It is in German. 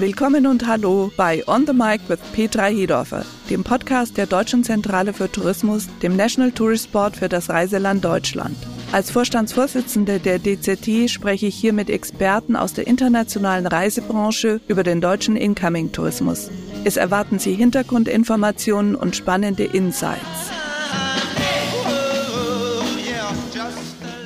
Willkommen und hallo bei On the Mic with Petra Hedorfer, dem Podcast der Deutschen Zentrale für Tourismus, dem National Tourist Board für das Reiseland Deutschland. Als Vorstandsvorsitzende der DZT spreche ich hier mit Experten aus der internationalen Reisebranche über den deutschen Incoming-Tourismus. Es erwarten Sie Hintergrundinformationen und spannende Insights. Oh, oh, oh,